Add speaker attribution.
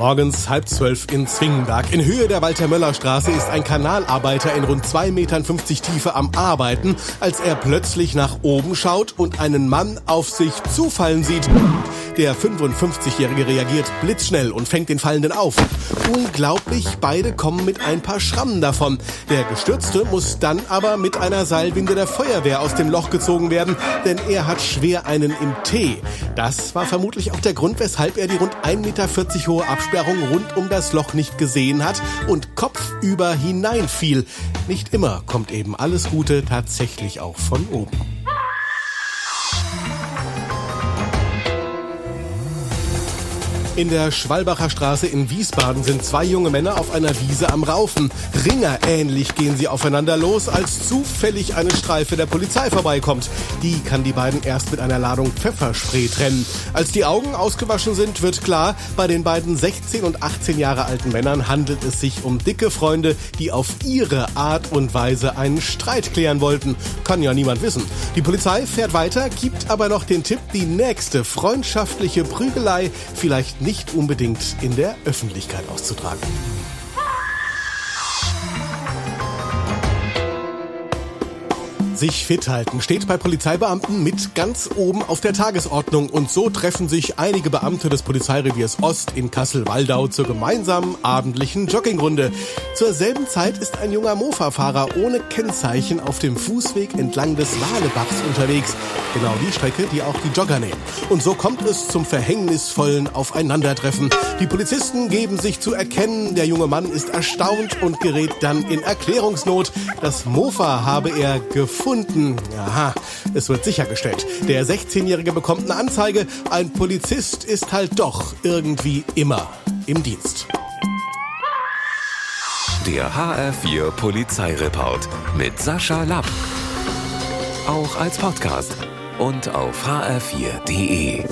Speaker 1: Morgens halb zwölf in Zwingenberg. In Höhe der Walter-Möller-Straße ist ein Kanalarbeiter in rund 2,50 Metern Tiefe am Arbeiten, als er plötzlich nach oben schaut und einen Mann auf sich zufallen sieht. Der 55-Jährige reagiert blitzschnell und fängt den Fallenden auf. Unglaublich, beide kommen mit ein paar Schrammen davon. Der Gestürzte muss dann aber mit einer Seilwinde der Feuerwehr aus dem Loch gezogen werden, denn er hat schwer einen im Tee. Das war vermutlich auch der Grund, weshalb er die rund 1,40 Meter hohe Absperrung rund um das Loch nicht gesehen hat und kopfüber hineinfiel. Nicht immer kommt eben alles Gute tatsächlich auch von oben. In der Schwalbacher Straße in Wiesbaden sind zwei junge Männer auf einer Wiese am Raufen. Ringer ähnlich gehen sie aufeinander los, als zufällig eine Streife der Polizei vorbeikommt. Die kann die beiden erst mit einer Ladung Pfefferspray trennen. Als die Augen ausgewaschen sind, wird klar, bei den beiden 16 und 18 Jahre alten Männern handelt es sich um dicke Freunde, die auf ihre Art und Weise einen Streit klären wollten. Kann ja niemand wissen. Die Polizei fährt weiter, gibt aber noch den Tipp, die nächste freundschaftliche Prügelei vielleicht nicht unbedingt in der Öffentlichkeit auszutragen. Sich fit halten steht bei Polizeibeamten mit ganz oben auf der Tagesordnung und so treffen sich einige Beamte des Polizeireviers Ost in Kassel-Waldau zur gemeinsamen abendlichen Joggingrunde. Zur selben Zeit ist ein junger Mofa-Fahrer ohne Kennzeichen auf dem Fußweg entlang des Walebachs unterwegs. Genau die Strecke, die auch die Jogger nehmen. Und so kommt es zum verhängnisvollen Aufeinandertreffen. Die Polizisten geben sich zu erkennen, der junge Mann ist erstaunt und gerät dann in Erklärungsnot. Das Mofa habe er gefunden gefunden. Aha, es wird sichergestellt. Der 16-Jährige bekommt eine Anzeige. Ein Polizist ist halt doch irgendwie immer im Dienst.
Speaker 2: Der HR4 Polizeireport mit Sascha Lapp. Auch als Podcast und auf hr4.de.